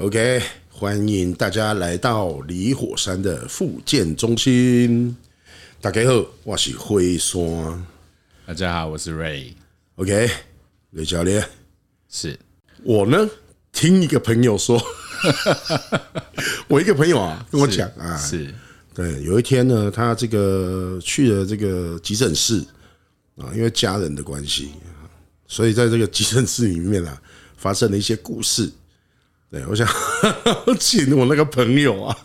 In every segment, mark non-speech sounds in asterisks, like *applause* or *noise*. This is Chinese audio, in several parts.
OK，欢迎大家来到离火山的复健中心。大家好，我是灰山。大家好，我是 Ray。OK，雷教练，是我呢？听一个朋友说，*laughs* 我一个朋友啊跟我讲啊，是对，有一天呢，他这个去了这个急诊室啊，因为家人的关系，所以在这个急诊室里面啊，发生了一些故事。对，我想 *laughs* 请我那个朋友啊，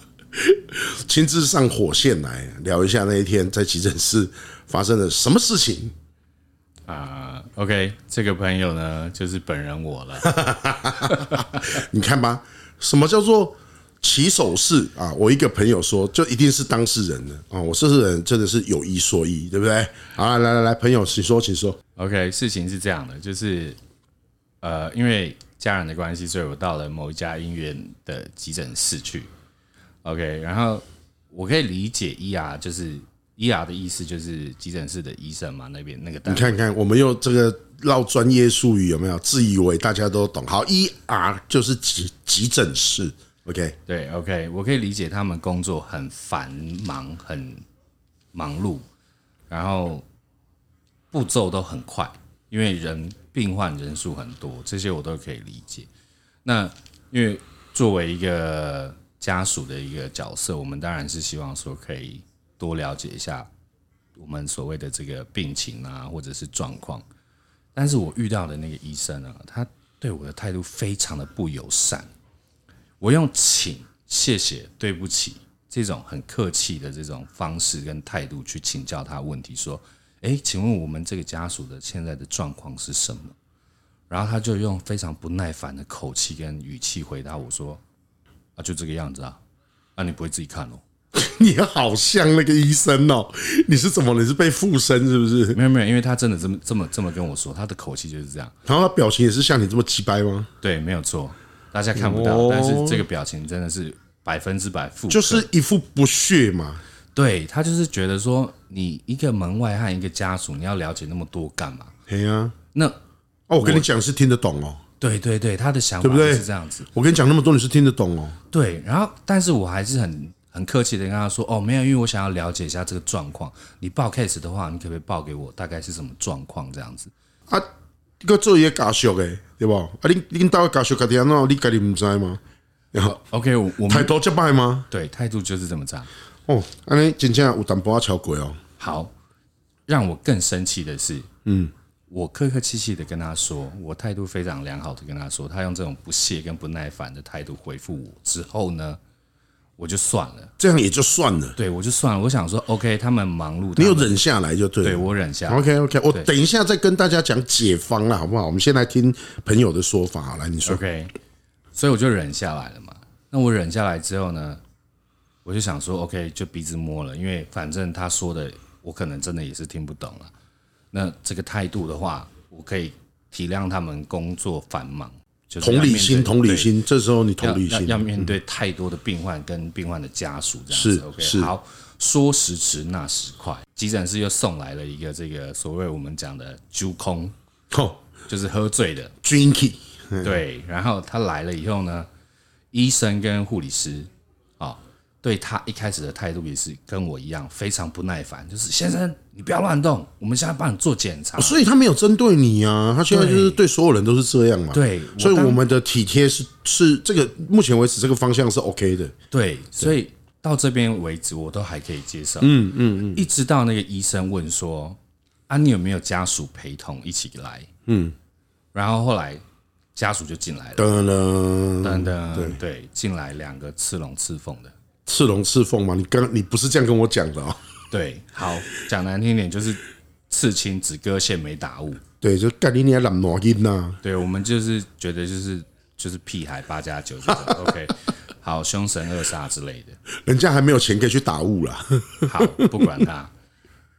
亲自上火线来聊一下那一天在急诊室发生了什么事情。啊，OK，这个朋友呢，就是本人我了。你看吧，什么叫做起手式啊？我一个朋友说，就一定是当事人的啊。我当事人真的是有一说一，对不对？好，来来来，朋友，请说，请说。OK，事情是这样的，就是呃，因为家人的关系，所以我到了某一家医院的急诊室去。OK，然后我可以理解 ER 就是。ER 的意思就是急诊室的医生嘛，那边那个。你看看，我们用这个绕专业术语有没有？自以为大家都懂。好，ER 就是急急诊室。OK，对，OK，我可以理解他们工作很繁忙，很忙碌，然后步骤都很快，因为人病患人数很多，这些我都可以理解。那因为作为一个家属的一个角色，我们当然是希望说可以。多了解一下我们所谓的这个病情啊，或者是状况。但是我遇到的那个医生啊，他对我的态度非常的不友善。我用请、谢谢、对不起这种很客气的这种方式跟态度去请教他问题，说：“诶，请问我们这个家属的现在的状况是什么？”然后他就用非常不耐烦的口气跟语气回答我说：“啊，就这个样子啊，那、啊、你不会自己看哦。*laughs* ”你好像那个医生哦，你是怎么？你是被附身是不是？没有没有，因为他真的这么这么这么跟我说，他的口气就是这样。然后他表情也是像你这么直白吗？对，没有错，大家看不到，哦、但是这个表情真的是百分之百负，就是一副不屑嘛。对，他就是觉得说，你一个门外汉，一个家属，你要了解那么多干嘛？对呀，那哦，我跟你讲是听得懂哦。对对对，他的想法是这样子。我跟你讲那么多，你是听得懂哦。对，然后但是我还是很。很客气的跟他说：“哦，没有，因为我想要了解一下这个状况。你报 case 的话，你可不可以报给我？大概是什么状况这样子？啊，这个做一个家属的，对不？啊，你你到家属家庭那，你家里不知吗？然后，OK，我我态度这么吗？对，态度就是这么差。哦，那你真正有淡薄仔超过哦。好，让我更生气的是，嗯，我客客气气的跟他说，我态度非常良好的跟他说，他用这种不屑跟不耐烦的态度回复我之后呢？”我就算了，这样也就算了。对，我就算了。我想说，OK，他们忙碌，你有忍下来就对了。对，我忍下来。OK，OK，我等一下再跟大家讲解方了，好不好？我们先来听朋友的说法。好，来，你说。OK，所以我就忍下来了嘛。那我忍下来之后呢，我就想说，OK，就鼻子摸了，因为反正他说的，我可能真的也是听不懂了。那这个态度的话，我可以体谅他们工作繁忙。就同理心，同理心，这时候你同理心要，要面对太多的病患跟病患的家属，这样子。OK，是好，说时迟，那时快，急诊室又送来了一个这个所谓我们讲的酒空，哦，就是喝醉的 drinky。对，然后他来了以后呢，医生跟护理师。对他一开始的态度也是跟我一样，非常不耐烦。就是先生，你不要乱动，我们现在帮你做检查。所以他没有针对你啊，他现在就是对所有人都是这样嘛。对，所以我们的体贴是是这个目前为止这个方向是 OK 的。对，所以到这边为止我都还可以接受。嗯嗯嗯，一直到那个医生问说：“啊，你有没有家属陪同一起来？”嗯，然后后来家属就进来了，噔噔噔噔，对对，进来两个刺龙刺凤的。刺龙刺凤吗？你刚你不是这样跟我讲的啊、哦？对，好，讲难听点就是刺青只割线没打雾。对，就干你你还懒挪音呐。对，我们就是觉得就是就是屁孩八加九就是 OK。*laughs* 好，凶神恶煞之类的，人家还没有钱可以去打雾啦。*laughs* 好，不管他。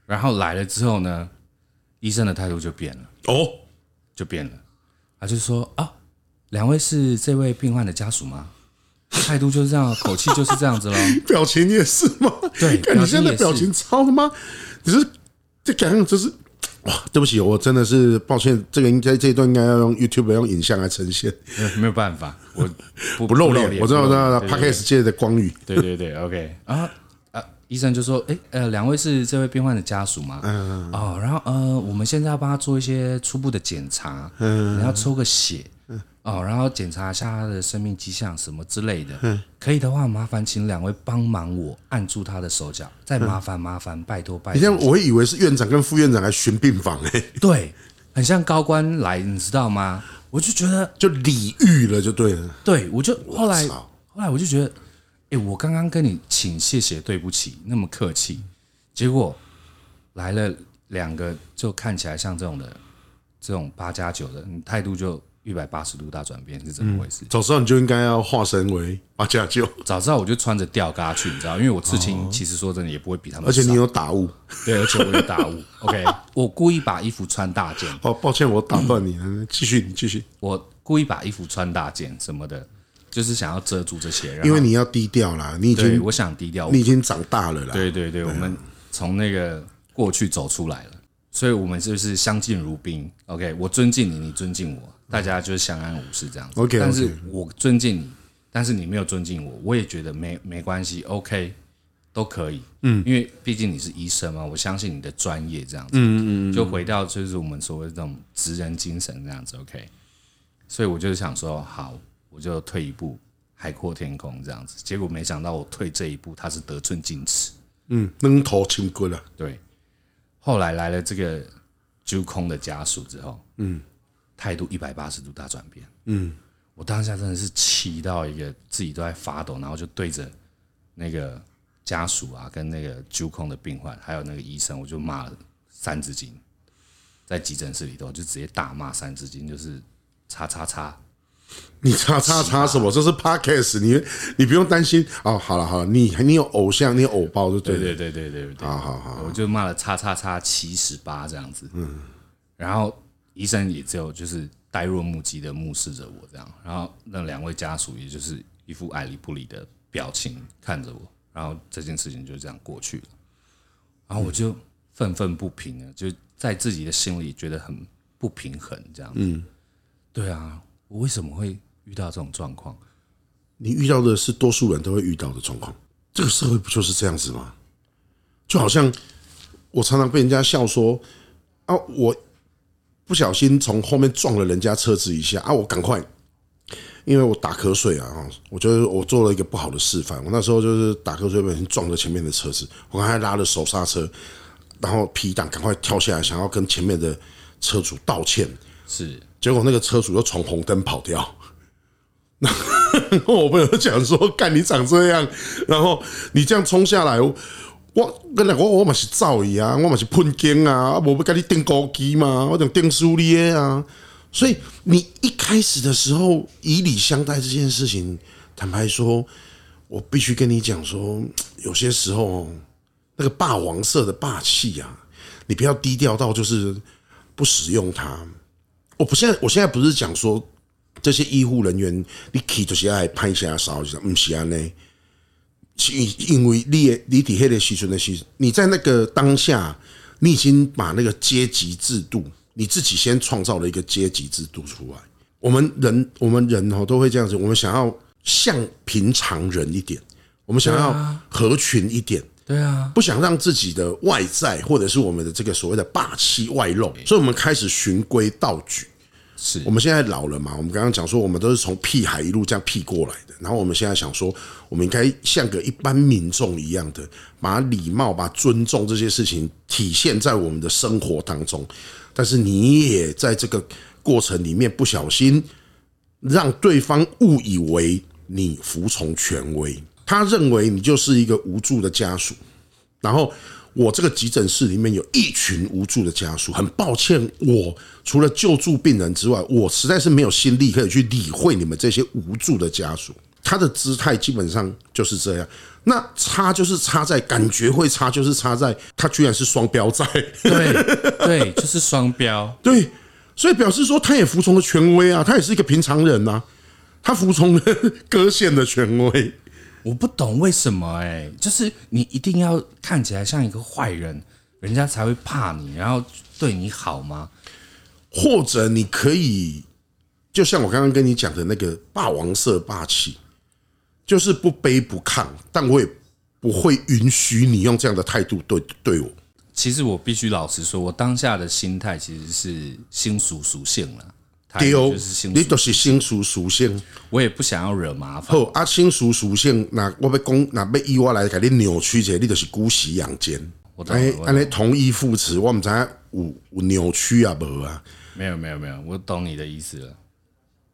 然后来了之后呢，医生的态度就变了哦，就变了。他就说啊，两位是这位病患的家属吗？态度就是这样，口气就是这样子了。*laughs* 表情也是吗？对，*laughs* 你现在表情超他妈，你是这感觉就是哇，对不起，我真的是抱歉，这个应该这一段应该要用 YouTube 用影像来呈现，没有办法，我不 *laughs* 不露脸，我知道，我知道，Podcast 界的光宇，对对对，OK 啊啊，医生就说，哎呃，两位是这位病患的家属吗？嗯哦，然后呃，我们现在要帮他做一些初步的检查，嗯，你要抽个血。哦，然后检查一下他的生命迹象什么之类的，嗯，可以的话，麻烦请两位帮忙我按住他的手脚，再麻烦麻烦，拜托拜托。你像我以为是院长跟副院长来巡病房哎，对，很像高官来，你知道吗？我就觉得就礼遇了，就对了。对，我就后来后来我就觉得，哎，我刚刚跟你请谢谢对不起那么客气，结果来了两个就看起来像这种的这种八加九的，你态度就。一百八十度大转变是怎么回事？早知道你就应该要化身为八加九。早知道我就穿着吊嘎去，你知道，因为我刺青其实说真的也不会比他们。而且你有打雾，对，而且我有打雾。*laughs* OK，我故意把衣服穿大件。哦，抱歉，我打断你，继续，你继续。我故意把衣服穿大件什么的，就是想要遮住这些。因为你要低调啦，你已经，我想低调，你已经长大了啦。对对对，我们从那个过去走出来了，所以我们就是相敬如宾。OK，我尊敬你，你尊敬我。大家就是相安无事这样子.但是我尊敬你，但是你没有尊敬我，我也觉得没没关系，OK，都可以，嗯，因为毕竟你是医生嘛，我相信你的专业这样子，嗯嗯，就回到就是我们所谓这种职人精神这样子，OK，所以我就想说，好，我就退一步，海阔天空这样子，结果没想到我退这一步，他是得寸进尺，嗯，扔头轻骨了，对，后来来了这个揪空的家属之后，嗯。态度一百八十度大转变。嗯，我当下真的是气到一个自己都在发抖，然后就对着那个家属啊，跟那个揪空的病患，还有那个医生，我就骂了三字经，在急诊室里头就直接大骂三字经，就是叉叉叉。你叉叉叉什么？这是 Podcast，你你不用担心哦。好了好了，你你有偶像，你有偶包就对对对对对对。好好好，我就骂了叉叉叉七十八这样子。嗯，然后。医生也只有就是呆若木鸡的目视着我这样，然后那两位家属也就是一副爱理不理的表情看着我，然后这件事情就这样过去了，然后我就愤愤不平了，就在自己的心里觉得很不平衡这样。嗯，对啊，我为什么会遇到这种状况？你遇到的是多数人都会遇到的状况，这个社会不就是这样子吗？就好像我常常被人家笑说啊，我。不小心从后面撞了人家车子一下啊！我赶快，因为我打瞌睡啊！我觉得我做了一个不好的示范。我那时候就是打瞌睡，不小心撞了前面的车子，我刚才拉了手刹车，然后 P 档赶快跳下来，想要跟前面的车主道歉。是，结果那个车主又闯红灯跑掉。*laughs* 那我朋友讲说：“干你长这样，然后你这样冲下来。”我跟你我我嘛是造诣啊，我嘛是喷经啊，我不跟你钉高机嘛，我讲钉书哩啊。所以你一开始的时候以礼相待这件事情，坦白说，我必须跟你讲说，有些时候那个霸王色的霸气啊，你不要低调到就是不使用它。我不现在我现在不是讲说这些医护人员你气就是爱拍下手，就是不是安呢？因为你你底下的牺牲的牺牲，你在那个当下，你已经把那个阶级制度，你自己先创造了一个阶级制度出来。我们人，我们人哦都会这样子，我们想要像平常人一点，我们想要合群一点，对啊，不想让自己的外在或者是我们的这个所谓的霸气外露，所以我们开始循规蹈矩。是我们现在老了嘛？我们刚刚讲说，我们都是从屁孩一路这样屁过来的。然后我们现在想说，我们应该像个一般民众一样的，把礼貌、把尊重这些事情体现在我们的生活当中。但是你也在这个过程里面不小心让对方误以为你服从权威，他认为你就是一个无助的家属，然后。我这个急诊室里面有一群无助的家属，很抱歉，我除了救助病人之外，我实在是没有心力可以去理会你们这些无助的家属。他的姿态基本上就是这样，那差就是差在感觉会差，就是差在他居然是双标在，对对，就是双标，*laughs* 对，所以表示说他也服从了权威啊，他也是一个平常人呐，他服从了 *laughs* 割线的权威。我不懂为什么哎、欸，就是你一定要看起来像一个坏人，人家才会怕你，然后对你好吗？或者你可以，就像我刚刚跟你讲的那个霸王色霸气，就是不卑不亢，但我也不会允许你用这样的态度对对我。其实我必须老实说，我当下的心态其实是心属属性了。对哦，你都是心属属性，我也不想要惹麻烦。好啊，心属属性，那我要讲，那要以我来给你扭曲者，你就是姑息养奸。哎，安尼同义副词，我们知有有扭曲啊，无啊？没有没有没有，我懂你的意思了。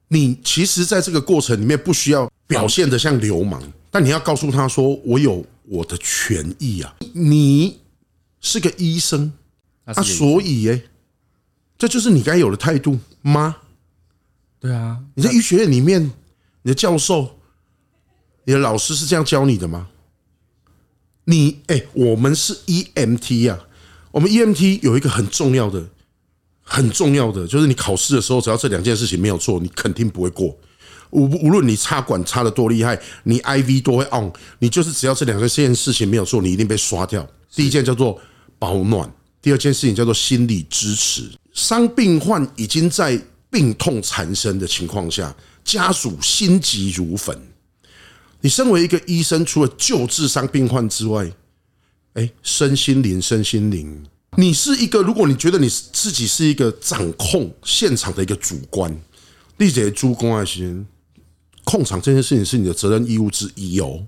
你其实在这个过程里面不需要表现得像流氓，但你要告诉他说，我有我的权益啊。你是个医生啊，所以哎，这就是你该有的态度吗？对啊，你在医学院里面，你的教授、你的老师是这样教你的吗？你哎，我们是 EMT 啊，我们 EMT 有一个很重要的、很重要的，就是你考试的时候，只要这两件事情没有做，你肯定不会过。无无论你插管插的多厉害，你 IV 多会 on，你就是只要这两个件事情没有做，你一定被刷掉。第一件叫做保暖，第二件事情叫做心理支持。伤病患已经在。病痛缠身的情况下，家属心急如焚。你身为一个医生，除了救治伤病患之外，哎，身心灵，身心灵，你是一个。如果你觉得你自己是一个掌控现场的一个主观，立即主公爱心控场这件事情是你的责任义务之一哦。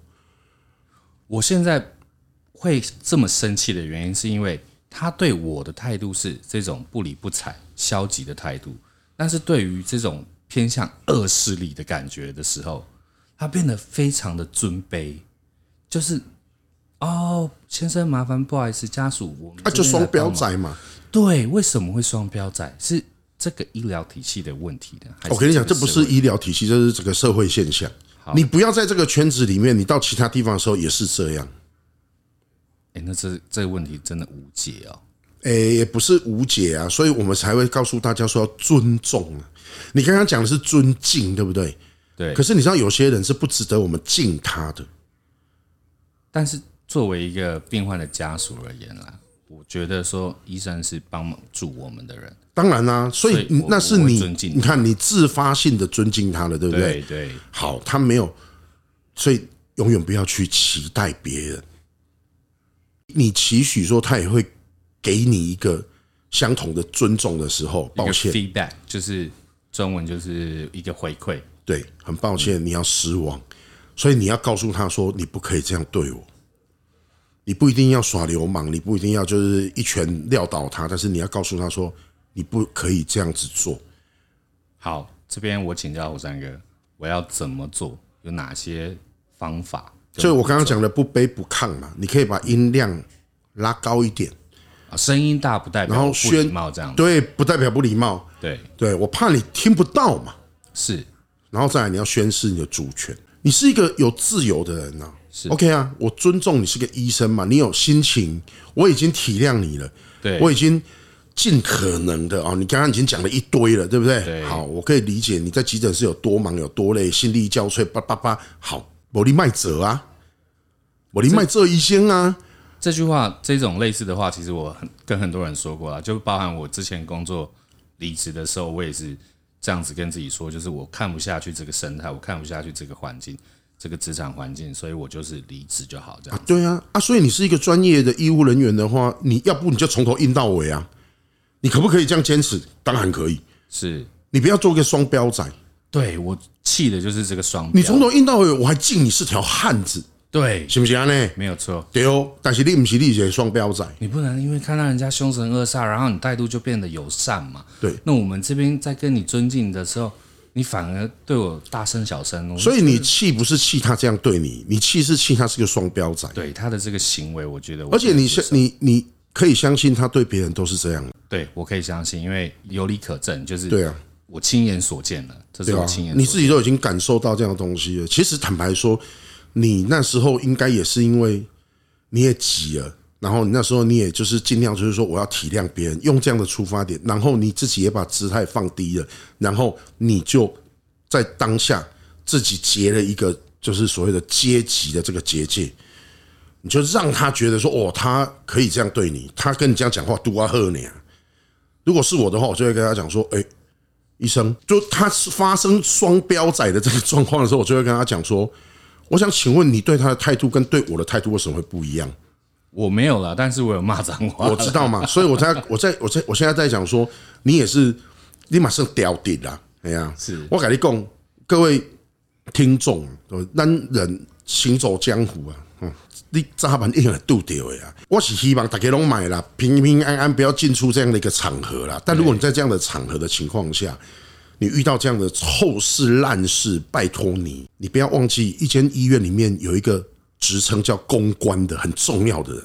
我现在会这么生气的原因，是因为他对我的态度是这种不理不睬、消极的态度。但是对于这种偏向恶势力的感觉的时候，他变得非常的尊卑，就是哦，先生麻烦不好意思，家属我们啊就双标仔嘛，对，为什么会双标仔？是这个医疗体系的问题的。我跟你讲，这不是医疗体系，这是整个社会现象。你不要在这个圈子里面，你到其他地方的时候也是这样。哎，那这这个问题真的无解哦。诶，也不是无解啊，所以我们才会告诉大家说要尊重啊。你刚刚讲的是尊敬，对不对？对。可是你知道有些人是不值得我们敬他的。但是作为一个病患的家属而言啦，我觉得说医生是帮忙助我们的人。当然啦，所以那是你，你看你自发性的尊敬他了，对不对？对。好，他没有，所以永远不要去期待别人。你期许说他也会。给你一个相同的尊重的时候，抱歉，feedback 就是中文就是一个回馈。对，很抱歉，你要失望，所以你要告诉他说，你不可以这样对我，你不一定要耍流氓，你不一定要就是一拳撂倒他，但是你要告诉他说，你不可以这样子做。好，这边我请教虎山哥，我要怎么做？有哪些方法？所以我刚刚讲的不卑不亢嘛，你可以把音量拉高一点。声音大不代表不礼貌，这样对，不代表不礼貌。对，对我怕你听不到嘛。是，然后再来你要宣示你的主权。你是一个有自由的人呐。是 OK 啊，我尊重你是个医生嘛，你有心情，我已经体谅你了。对，我已经尽可能的啊，你刚刚已经讲了一堆了，对不对？对。好，我可以理解你在急诊室有多忙有多累，心力交瘁，叭叭叭。好，我力卖者啊，我力卖这医生啊。这句话，这种类似的话，其实我很跟很多人说过了，就包含我之前工作离职的时候，我也是这样子跟自己说，就是我看不下去这个生态，我看不下去这个环境，这个职场环境，所以我就是离职就好，这样。对啊，啊，所以你是一个专业的医务人员的话，你要不你就从头硬到尾啊？你可不可以这样坚持？当然可以，是你不要做个双标仔。对，我气的就是这个双标，你从头硬到尾，我还敬你是条汉子。对，行不行啊？呢，没有错。对哦，但是你不是你是双标仔，你不能因为看到人家凶神恶煞，然后你态度就变得友善嘛。对，那我们这边在跟你尊敬的时候，你反而对我大声小声。所以你气不是气他这样对你，你气是气他是个双标仔。对他的这个行为，我觉得，而且你相你你可以相信他对别人都是这样。对，我可以相信，因为有理可证，就是对啊，我亲眼所见了，这是我亲眼，你自己都已经感受到这样的东西了。其实坦白说。你那时候应该也是因为你也急了，然后你那时候你也就是尽量就是说我要体谅别人，用这样的出发点，然后你自己也把姿态放低了，然后你就在当下自己结了一个就是所谓的阶级的这个结界。你就让他觉得说，哦，他可以这样对你，他跟你这样讲话，都啊喝你啊。如果是我的话，我就会跟他讲说，哎，医生，就他发生双标仔的这个状况的时候，我就会跟他讲说，我想请问你对他的态度跟对我的态度为什么会不一样？我没有了，但是我有骂脏话，我知道嘛，*laughs* 所以我在我在我在我现在在讲说，你也是，你马上掉底了，哎呀，是我跟你讲，各位听众，男人行走江湖啊，嗯，你早晚一定会拄到的呀。我是希望大家拢买啦，平平安安，不要进出这样的一个场合啦。但如果你在这样的场合的情况下，你遇到这样的臭事烂事，拜托你，你不要忘记，一间医院里面有一个。职称叫公关的很重要的人，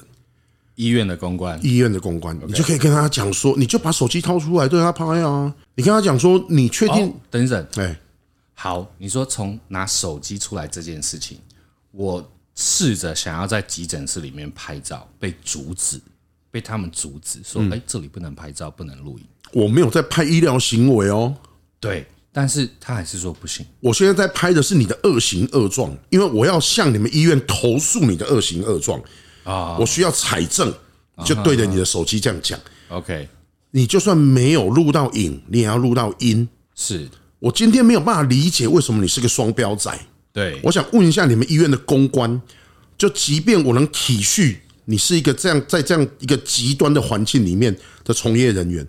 医院的公关，医院的公关，你就可以跟他讲说，你就把手机掏出来对他拍啊，你跟他讲说，你确定？等一等，哎，好，你说从拿手机出来这件事情，我试着想要在急诊室里面拍照，被阻止，被他们阻止，说，哎，这里不能拍照，不能录影。我没有在拍医疗行为哦，对。但是他还是说不行。我现在在拍的是你的恶行恶状，因为我要向你们医院投诉你的恶行恶状啊！我需要采证，就对着你的手机这样讲。OK，你就算没有录到影，你也要录到音。是我今天没有办法理解为什么你是个双标仔。对，我想问一下你们医院的公关，就即便我能体恤你是一个这样在这样一个极端的环境里面的从业人员，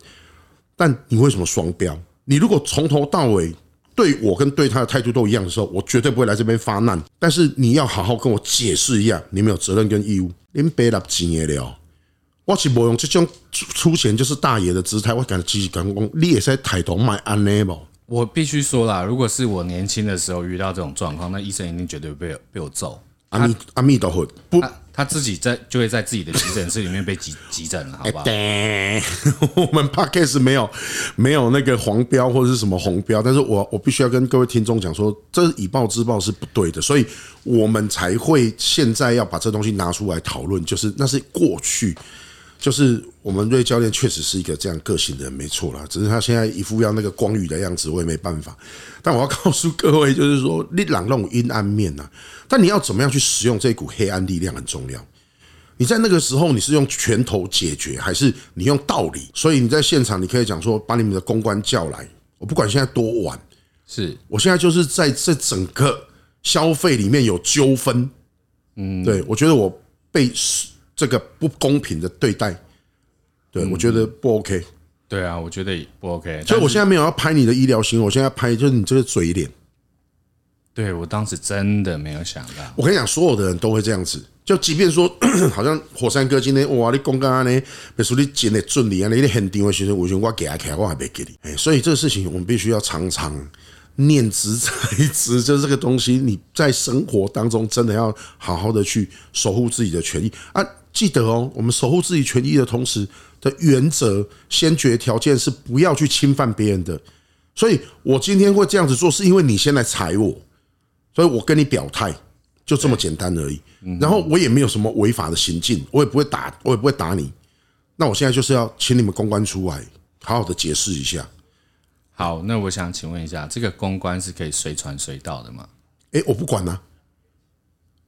但你为什么双标？你如果从头到尾对我跟对他的态度都一样的时候，我绝对不会来这边发难。但是你要好好跟我解释一下，你没有责任跟义务。您别来钱的了，我是不用这种出钱就是大爷的姿态。我敢继续讲，你也是在抬头买安内不？我必须说啦，如果是我年轻的时候遇到这种状况，那医生一定绝对被被我揍。阿弥阿弥陀佛，不。他自己在就会在自己的急诊室里面被急 *laughs* 急诊了，好吧？*laughs* 我们 Podcast 没有没有那个黄标或者是什么红标，但是我我必须要跟各位听众讲说，这以暴制暴是不对的，所以我们才会现在要把这东西拿出来讨论，就是那是过去。就是我们瑞教练确实是一个这样个性的人，没错啦。只是他现在一副要那个光宇的样子，我也没办法。但我要告诉各位，就是说，你朗那种阴暗面呐，但你要怎么样去使用这股黑暗力量很重要。你在那个时候，你是用拳头解决，还是你用道理？所以你在现场，你可以讲说，把你们的公关叫来。我不管现在多晚，是我现在就是在这整个消费里面有纠纷。嗯，对我觉得我被。这个不公平的对待，对我觉得不 OK。对啊，我觉得也不 OK。所以我现在没有要拍你的医疗行为，我现在要拍就是你这个嘴脸。对，我当时真的没有想到。我跟你讲，所有的人都会这样子。就即便说，*clears throat* 好像火山哥今天哇，你讲刚刚呢，别说你剪的准你啊，你很定位学生，我我给他开，我还没给你。哎，所以这个事情我们必须要常常念兹在兹，就是这个东西，你在生活当中真的要好好的去守护自己的权益啊。记得哦，我们守护自己权益的同时的原则、先决条件是不要去侵犯别人的。所以我今天会这样子做，是因为你先来踩我，所以我跟你表态，就这么简单而已。然后我也没有什么违法的行径，我也不会打，我也不会打你。那我现在就是要请你们公关出来，好好的解释一下。好，那我想请问一下，这个公关是可以随传随到的吗？哎，我不管啊。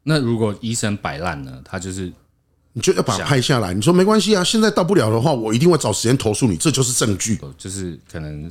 那如果医生摆烂呢？他就是。你就要把它拍下来。你说没关系啊，现在到不了的话，我一定会找时间投诉你，这就是证据。就是可能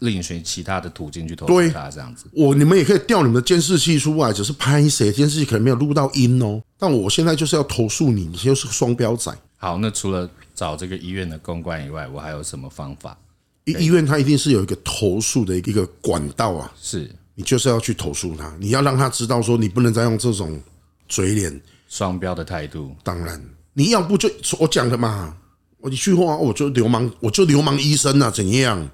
另寻其他的途径去投诉他这样子。我你们也可以调你们的监视器出来，只是拍谁监视器可能没有录到音哦。但我现在就是要投诉你，你就是个双标仔。好，那除了找这个医院的公关以外，我还有什么方法？医医院它一定是有一个投诉的一个管道啊。是你就是要去投诉他，你要让他知道说你不能再用这种嘴脸。双标的态度，当然，你要不就我讲的嘛，我一句话，我就流氓，我就流氓医生啊，怎样？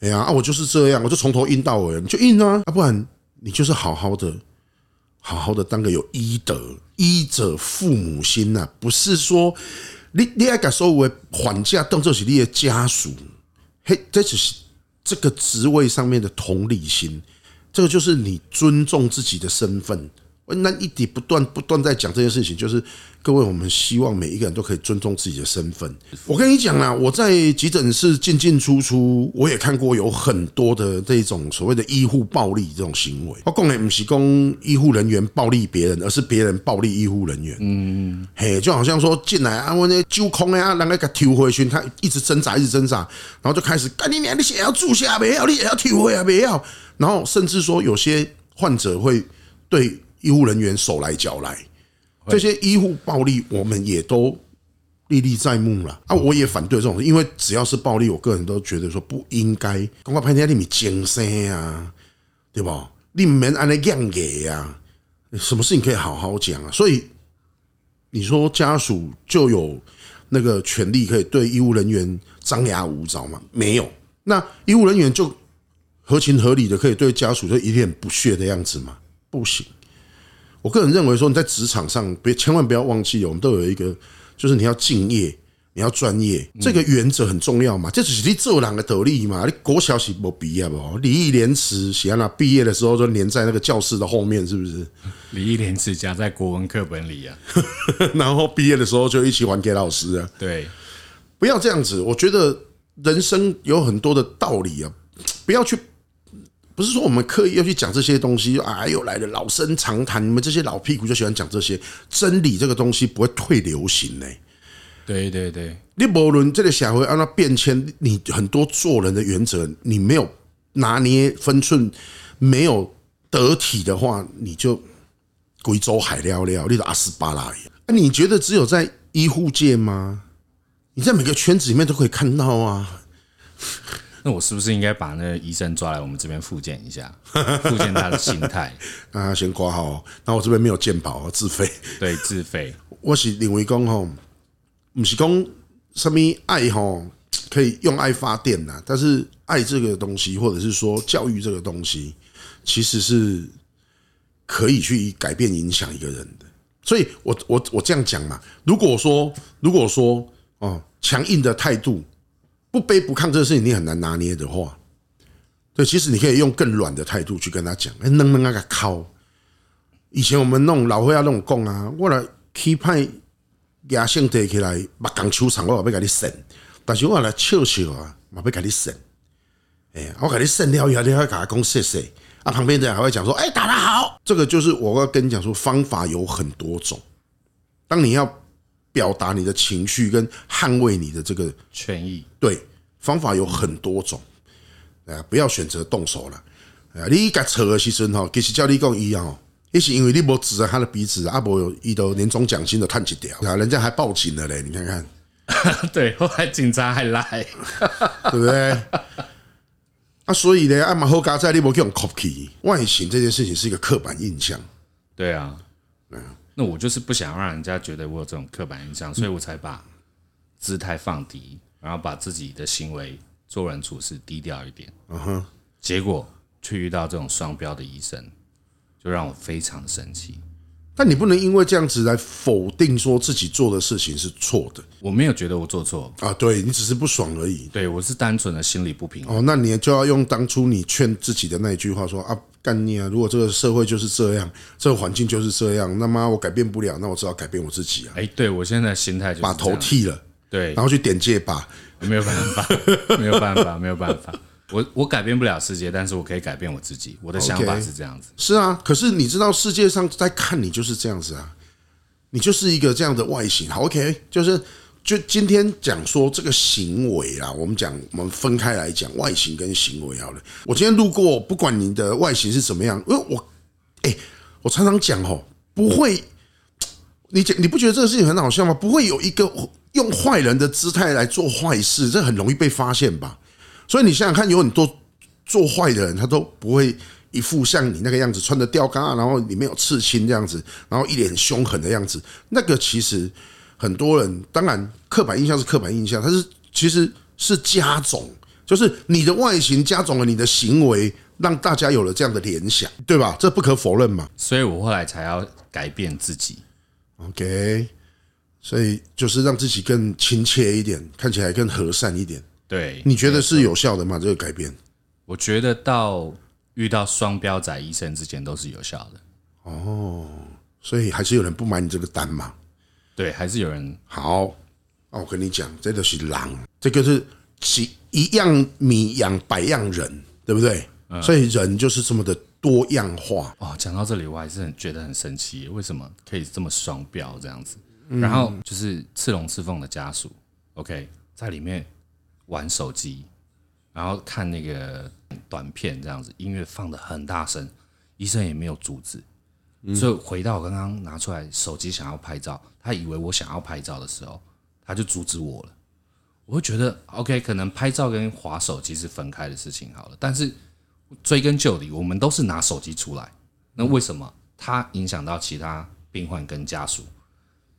哎呀，啊，我就是这样，我就从头阴到尾，你就阴啊，啊，不然你就是好好的，好好的当个有医德，医者父母心呐，不是说你你爱感受为缓价当作是你的家属，嘿，这只是这个职位上面的同理心，这个就是你尊重自己的身份。那一直不断不断在讲这件事情，就是各位，我们希望每一个人都可以尊重自己的身份。我跟你讲啦，我在急诊室进进出出，我也看过有很多的这种所谓的医护暴力这种行为。我讲的不是讲医护人员暴力别人，而是别人暴力医护人员。嗯，嘿，就好像说进来啊，我那揪空啊，让那个抽回去，他一直挣扎，一直挣扎，然后就开始干你娘，你也要住下没要？你也要抽回啊，没要？然后甚至说有些患者会对。医护人员手来脚来，这些医护暴力我们也都历历在目了啊！我也反对这种，因为只要是暴力，我个人都觉得说不应该。刚刚拍天你们精神啊，对吧？你们按那样给呀，什么事情可以好好讲啊？所以你说家属就有那个权利可以对医务人员张牙舞爪吗？没有。那医务人员就合情合理的可以对家属就一脸不屑的样子吗？不行。我个人认为说，你在职场上别千万不要忘记，我们都有一个，就是你要敬业，你要专业，这个原则很重要嘛。这只是你做人的得力嘛。你国小是不毕业不？礼义廉耻，喜安娜毕业的时候就粘在那个教室的后面，是不是？礼义廉耻夹在国文课本里啊。*laughs* 然后毕业的时候就一起还给老师啊。对，不要这样子。我觉得人生有很多的道理啊，不要去。不是说我们刻意要去讲这些东西，哎呦来了老生常谈，你们这些老屁股就喜欢讲这些真理，这个东西不会退流行呢。对对对，你无论这个社会按照变迁，你很多做人的原则，你没有拿捏分寸，没有得体的话，你就贵州海聊聊，你都阿斯巴拉。那你觉得只有在医护界吗？你在每个圈子里面都可以看到啊。那我是不是应该把那个医生抓来我们这边复健一下，复健他的心态？*laughs* 啊，先挂号。那我这边没有健保，自费。*laughs* 对，自费。我是认为讲吼，不是讲什么爱吼可以用爱发电呐，但是爱这个东西，或者是说教育这个东西，其实是可以去改变影响一个人的。所以我我我这样讲嘛，如果说如果说哦，强硬的态度。不卑不亢这个事情你很难拿捏的话，对，其实你可以用更软的态度去跟他讲，哎，能不能那个靠？以前我们弄老会要那种讲啊，我来批判牙性提起来，把钢球场我要给你省，但是我来笑笑啊，我要给你省，哎，我给你省了以后，你还给他讲谢谢啊，旁边的人还会讲说，哎，打得好，这个就是我要跟你讲说，方法有很多种，当你要。表达你的情绪跟捍卫你的这个权益，对，方法有很多种，啊，不要选择动手了。啊，你该扯的时阵哈，其实叫你讲一样哦，也是因为你没指着他的鼻子，阿伯有一的年终奖金都探几条，啊，人家还报警了嘞，你看看，*laughs* 对，后来警察还来，*laughs* 对不对？啊，所以呢，阿马后加在你没用 copy 外形这件事情是一个刻板印象，对啊，嗯。那我就是不想让人家觉得我有这种刻板印象，所以我才把姿态放低，然后把自己的行为做人处事低调一点。嗯哼，结果却遇到这种双标的医生，就让我非常生气。但你不能因为这样子来否定说自己做的事情是错的。我没有觉得我做错啊，对，你只是不爽而已。对，我是单纯的心理不平衡。哦，那你就要用当初你劝自己的那一句话说啊。干你啊！如果这个社会就是这样，这个环境就是这样，那么我改变不了，那我只好改变我自己啊！哎，对我现在心态就是把头剃了，对，然后去点戒疤，没有办法，没有办法，没有办法。我我改变不了世界，但是我可以改变我自己。我的想法是这样子。是啊，可是你知道世界上在看你就是这样子啊，你就是一个这样的外形。好，OK，就是。就今天讲说这个行为啊，我们讲我们分开来讲外形跟行为好了。我今天路过，不管你的外形是怎么样，因为我，哎，我常常讲哦，不会，你讲你不觉得这个事情很好笑吗？不会有一个用坏人的姿态来做坏事，这很容易被发现吧？所以你想想看，有很多做坏的人，他都不会一副像你那个样子，穿着吊嘎，然后里面有刺青这样子，然后一脸凶狠的样子，那个其实。很多人当然刻板印象是刻板印象，它是其实是加种，就是你的外形加种了你的行为，让大家有了这样的联想，对吧？这不可否认嘛。所以我后来才要改变自己，OK，所以就是让自己更亲切一点，看起来更和善一点。对，你觉得是有效的吗？这个改变？我觉得到遇到双标仔医生之间都是有效的。哦，所以还是有人不买你这个单嘛？对，还是有人好。那我跟你讲，这都是狼，这个是一样米养百样人，对不对？所以人就是这么的多样化。哦，讲到这里，我还是很觉得很神奇，为什么可以这么双标这样子？然后就是赤龙赤凤的家属，OK，在里面玩手机，然后看那个短片这样子，音乐放得很大声，医生也没有阻止。所以回到我刚刚拿出来手机想要拍照，他以为我想要拍照的时候，他就阻止我了。我会觉得 OK，可能拍照跟滑手机是分开的事情好了，但是。追根究底，我们都是拿手机出来，那为什么他影响到其他病患跟家属？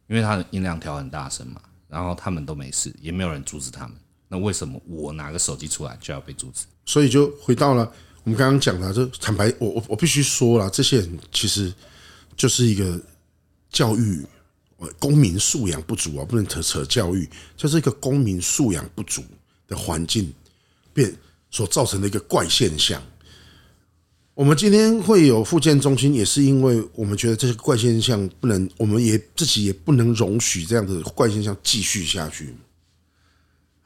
因为他的音量调很大声嘛，然后他们都没事，也没有人阻止他们。那为什么我拿个手机出来就要被阻止？所以就回到了我们刚刚讲的，就坦白，我我我必须说了，这些人其实就是一个教育，公民素养不足啊，不能扯扯教育，就是一个公民素养不足的环境变所造成的一个怪现象。我们今天会有复健中心，也是因为我们觉得这个怪现象不能，我们也自己也不能容许这样的怪现象继续下去。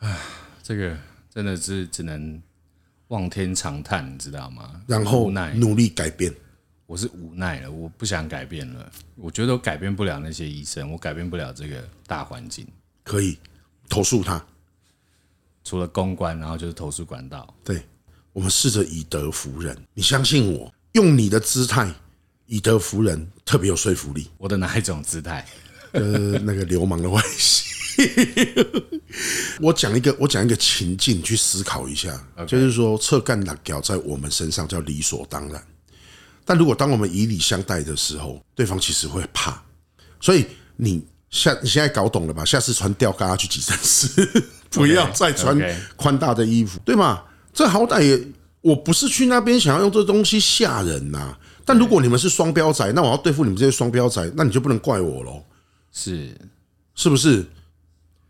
唉，这个真的是只能望天长叹，你知道吗？然后努力改变。我是无奈了，我不想改变了。我觉得我改变不了那些医生，我改变不了这个大环境。可以投诉他，除了公关，然后就是投诉管道。对。我们试着以德服人，你相信我，用你的姿态以德服人特别有说服力。我的哪一种姿态？呃，那个流氓的外形。*laughs* 我讲一个，我讲一个情境去思考一下，就是说，侧干辣椒在我们身上叫理所当然，但如果当我们以礼相待的时候，对方其实会怕。所以你下你现在搞懂了吧？下次穿吊嘎去急诊室，不要再穿宽大的衣服，对吗？这好歹也，我不是去那边想要用这东西吓人呐。但如果你们是双标仔，那我要对付你们这些双标仔，那你就不能怪我喽。是，是不是？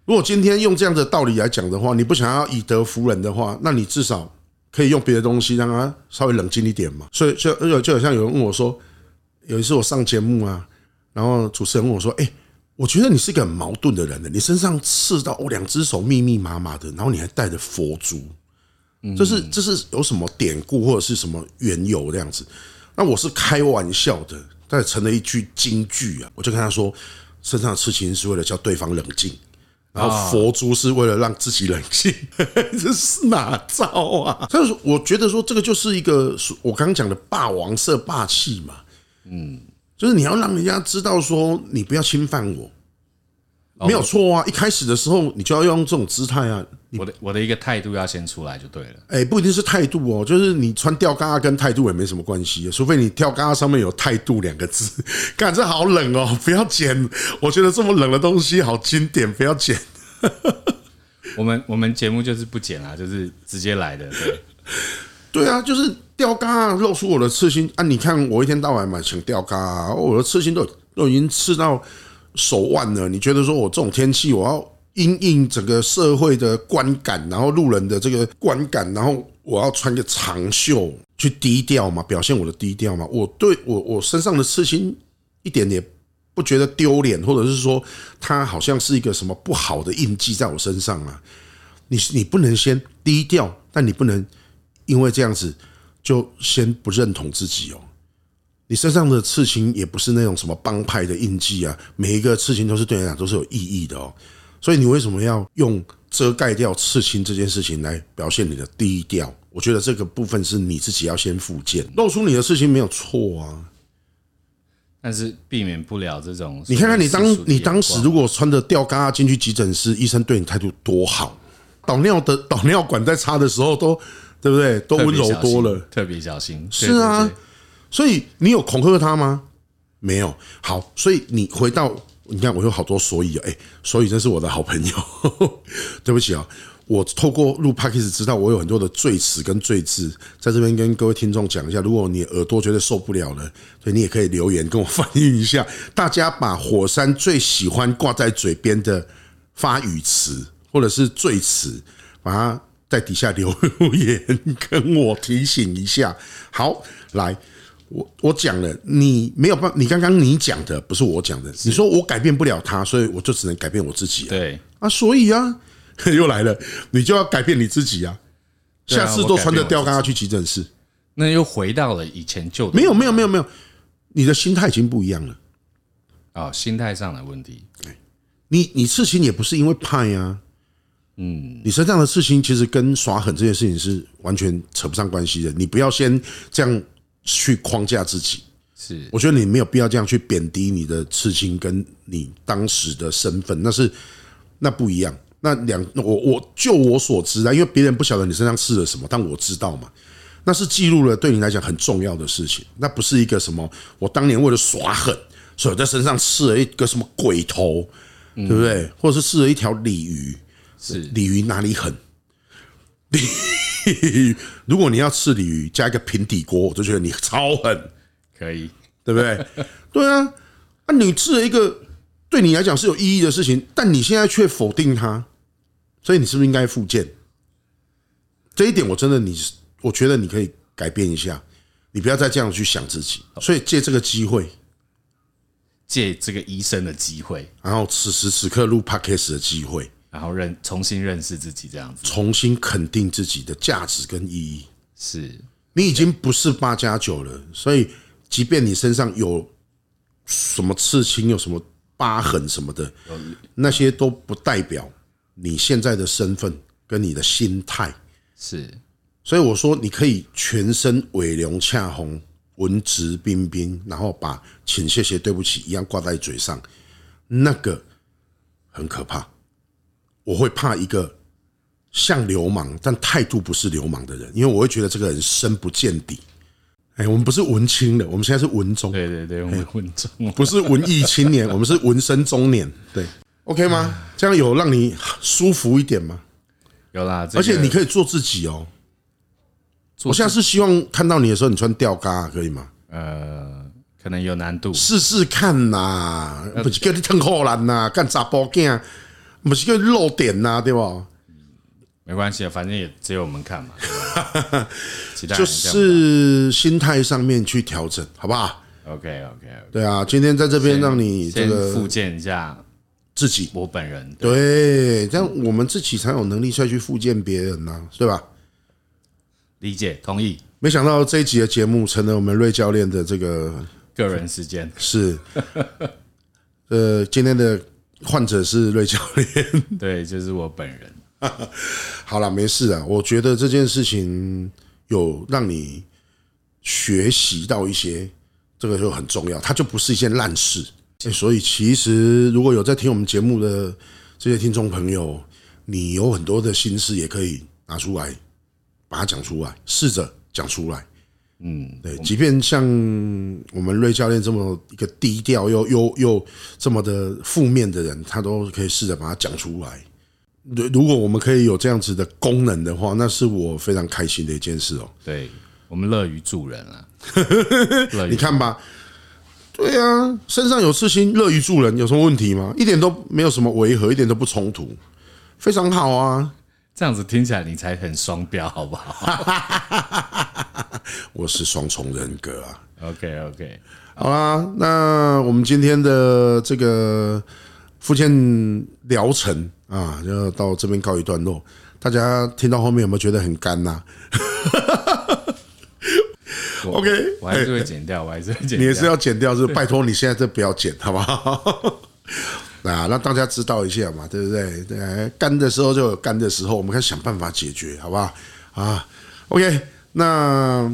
如果今天用这样的道理来讲的话，你不想要以德服人的话，那你至少可以用别的东西让他稍微冷静一点嘛。所以就就就好像有人问我说，有一次我上节目啊，然后主持人问我说：“哎，我觉得你是一个很矛盾的人呢，你身上刺到两只手密密麻麻的，然后你还带着佛珠。”这是这是有什么典故或者是什么缘由这样子？那我是开玩笑的，但成了一句金句啊！我就跟他说，身上的刺青是为了叫对方冷静，然后佛珠是为了让自己冷静，*laughs* 这是哪招啊？所以说，我觉得说这个就是一个我刚刚讲的霸王色霸气嘛，嗯，就是你要让人家知道说你不要侵犯我。没有错啊！一开始的时候，你就要用这种姿态啊！我的我的一个态度要先出来就对了。哎，不一定是态度哦，就是你穿吊嘎跟态度也没什么关系，除非你吊嘎上面有“态度”两个字。*laughs* 干，这好冷哦！*laughs* 不要剪，我觉得这么冷的东西好经典，不要剪。*laughs* 我们我们节目就是不剪啊，就是直接来的。对，对啊，就是吊嘎露出我的刺青啊！你看我一天到晚买成吊嘎，我的刺青都都已经刺到。手腕了？你觉得说我这种天气，我要因应整个社会的观感，然后路人的这个观感，然后我要穿个长袖去低调嘛，表现我的低调嘛？我对我我身上的刺青一点也不觉得丢脸，或者是说它好像是一个什么不好的印记在我身上啊？你你不能先低调，但你不能因为这样子就先不认同自己哦。你身上的刺青也不是那种什么帮派的印记啊，每一个刺青都是对你来讲都是有意义的哦。所以你为什么要用遮盖掉刺青这件事情来表现你的低调？我觉得这个部分是你自己要先复健，露出你的刺青没有错啊，但是避免不了这种。你看看你当你当时如果穿着吊嘎进去急诊室，医生对你态度多好，导尿的导尿管在插的时候都对不对？都温柔多了，特别小心。是啊。所以你有恐吓他吗？没有。好，所以你回到你看，我有好多所以啊哎，所以真是我的好朋友。*laughs* 对不起啊，我透过录 Podcast 知道我有很多的赘词跟赘字，在这边跟各位听众讲一下。如果你耳朵觉得受不了了，所以你也可以留言跟我反映一下。大家把火山最喜欢挂在嘴边的发语词或者是赘词，把它在底下留言跟我提醒一下。好，来。我我讲了，你没有办法，你刚刚你讲的不是我讲的，你说我改变不了他，所以我就只能改变我自己。对啊，所以啊，*laughs* 又来了，你就要改变你自己啊。下次都穿着吊嘎去急诊室，那又回到了以前旧。没有没有没有没有，你的心态已经不一样了。哦，心态上的问题。你你刺青也不是因为怕呀，嗯，你身上的刺青其实跟耍狠这件事情是完全扯不上关系的。你不要先这样。去框架自己，是我觉得你没有必要这样去贬低你的刺青跟你当时的身份，那是那不一样。那两我我就我所知啊，因为别人不晓得你身上刺了什么，但我知道嘛，那是记录了对你来讲很重要的事情。那不是一个什么我当年为了耍狠，所以我在身上刺了一个什么鬼头，对不对？或者是刺了一条鲤鱼，是鲤鱼哪里狠？*laughs* 如果你要吃鲤鱼加一个平底锅，我就觉得你超狠，可以，对不对？*laughs* 对啊，啊你吃了一个对你来讲是有意义的事情，但你现在却否定它，所以你是不是应该复健？这一点我真的你，我觉得你可以改变一下，你不要再这样去想自己。所以借这个机会，借这个医生的机会，然后此时此刻录 Podcast 的机会。然后认重新认识自己，这样子，重新肯定自己的价值跟意义。是你已经不是八加九了，所以即便你身上有什么刺青、有什么疤痕什么的，那些都不代表你现在的身份跟你的心态。是，所以我说你可以全身尾龙恰红、文质彬彬，然后把请谢谢、对不起一样挂在嘴上，那个很可怕。我会怕一个像流氓但态度不是流氓的人，因为我会觉得这个人深不见底。哎，我们不是文青的，我们现在是文中。对对对，我们文中，不是文艺青年，*laughs* 我们是文生中年。对，OK 吗？这样有让你舒服一点吗？有啦，而且你可以做自己哦。我现在是希望看到你的时候，你穿吊嘎可以吗？呃，可能有难度，试试看呐，不是叫你脱裤烂呐，干杂包件。不是个漏点呐、啊，对吧？没关系啊，反正也只有我们看嘛。*laughs* 就是心态上面去调整，好不好？OK OK。对啊，今天在这边让你这个复健一下自己，我本人。对，这样我们自己才有能力再去复健别人呐，对吧？理解，同意。没想到这一集的节目成了我们瑞教练的这个个人时间，是。呃，今天的。患者是瑞教练，*laughs* 对，就是我本人。*laughs* 好了，没事啊。我觉得这件事情有让你学习到一些，这个就很重要。它就不是一件烂事。所以，其实如果有在听我们节目的这些听众朋友，你有很多的心事，也可以拿出来，把它讲出来，试着讲出来。嗯，对，即便像我们瑞教练这么一个低调又又又这么的负面的人，他都可以试着把它讲出来。如，如果我们可以有这样子的功能的话，那是我非常开心的一件事哦。对，我们乐于助人啊，*laughs* 你看吧，对啊，身上有刺青，乐于助人，有什么问题吗？一点都没有什么违和，一点都不冲突，非常好啊。这样子听起来你才很双标，好不好？*laughs* 我是双重人格啊。OK OK，好啦，那我们今天的这个复健疗程啊，就到这边告一段落。大家听到后面有没有觉得很干 *laughs* 呐？OK，我还是会剪掉，我还是会剪掉。你也是要剪掉，是 *laughs* 拜托你现在这不要剪，好不好？啊，让大家知道一下嘛，对不对？对，干的时候就有干的时候，我们可以想办法解决，好不好？啊，OK，那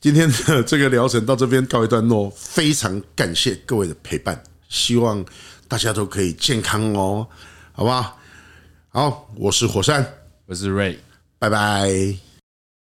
今天的这个疗程到这边告一段落，非常感谢各位的陪伴，希望大家都可以健康哦，好不好？好，我是火山，我是 Ray，拜拜。